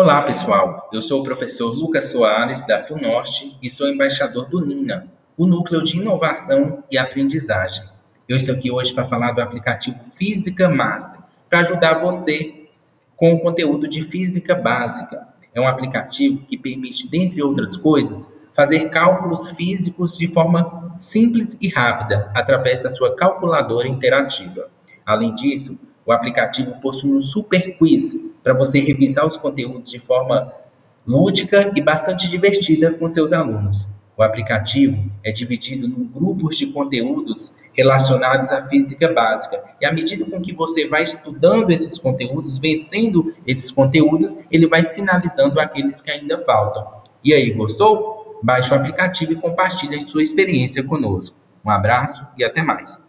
Olá, pessoal. Eu sou o professor Lucas Soares, da FUNORTE, e sou embaixador do NINA, o Núcleo de Inovação e Aprendizagem. Eu estou aqui hoje para falar do aplicativo Física Master, para ajudar você com o conteúdo de física básica. É um aplicativo que permite, dentre outras coisas, fazer cálculos físicos de forma simples e rápida, através da sua calculadora interativa. Além disso, o aplicativo possui um super quiz para você revisar os conteúdos de forma lúdica e bastante divertida com seus alunos. O aplicativo é dividido em grupos de conteúdos relacionados à física básica. E à medida com que você vai estudando esses conteúdos, vencendo esses conteúdos, ele vai sinalizando aqueles que ainda faltam. E aí, gostou? Baixe o aplicativo e compartilhe sua experiência conosco. Um abraço e até mais.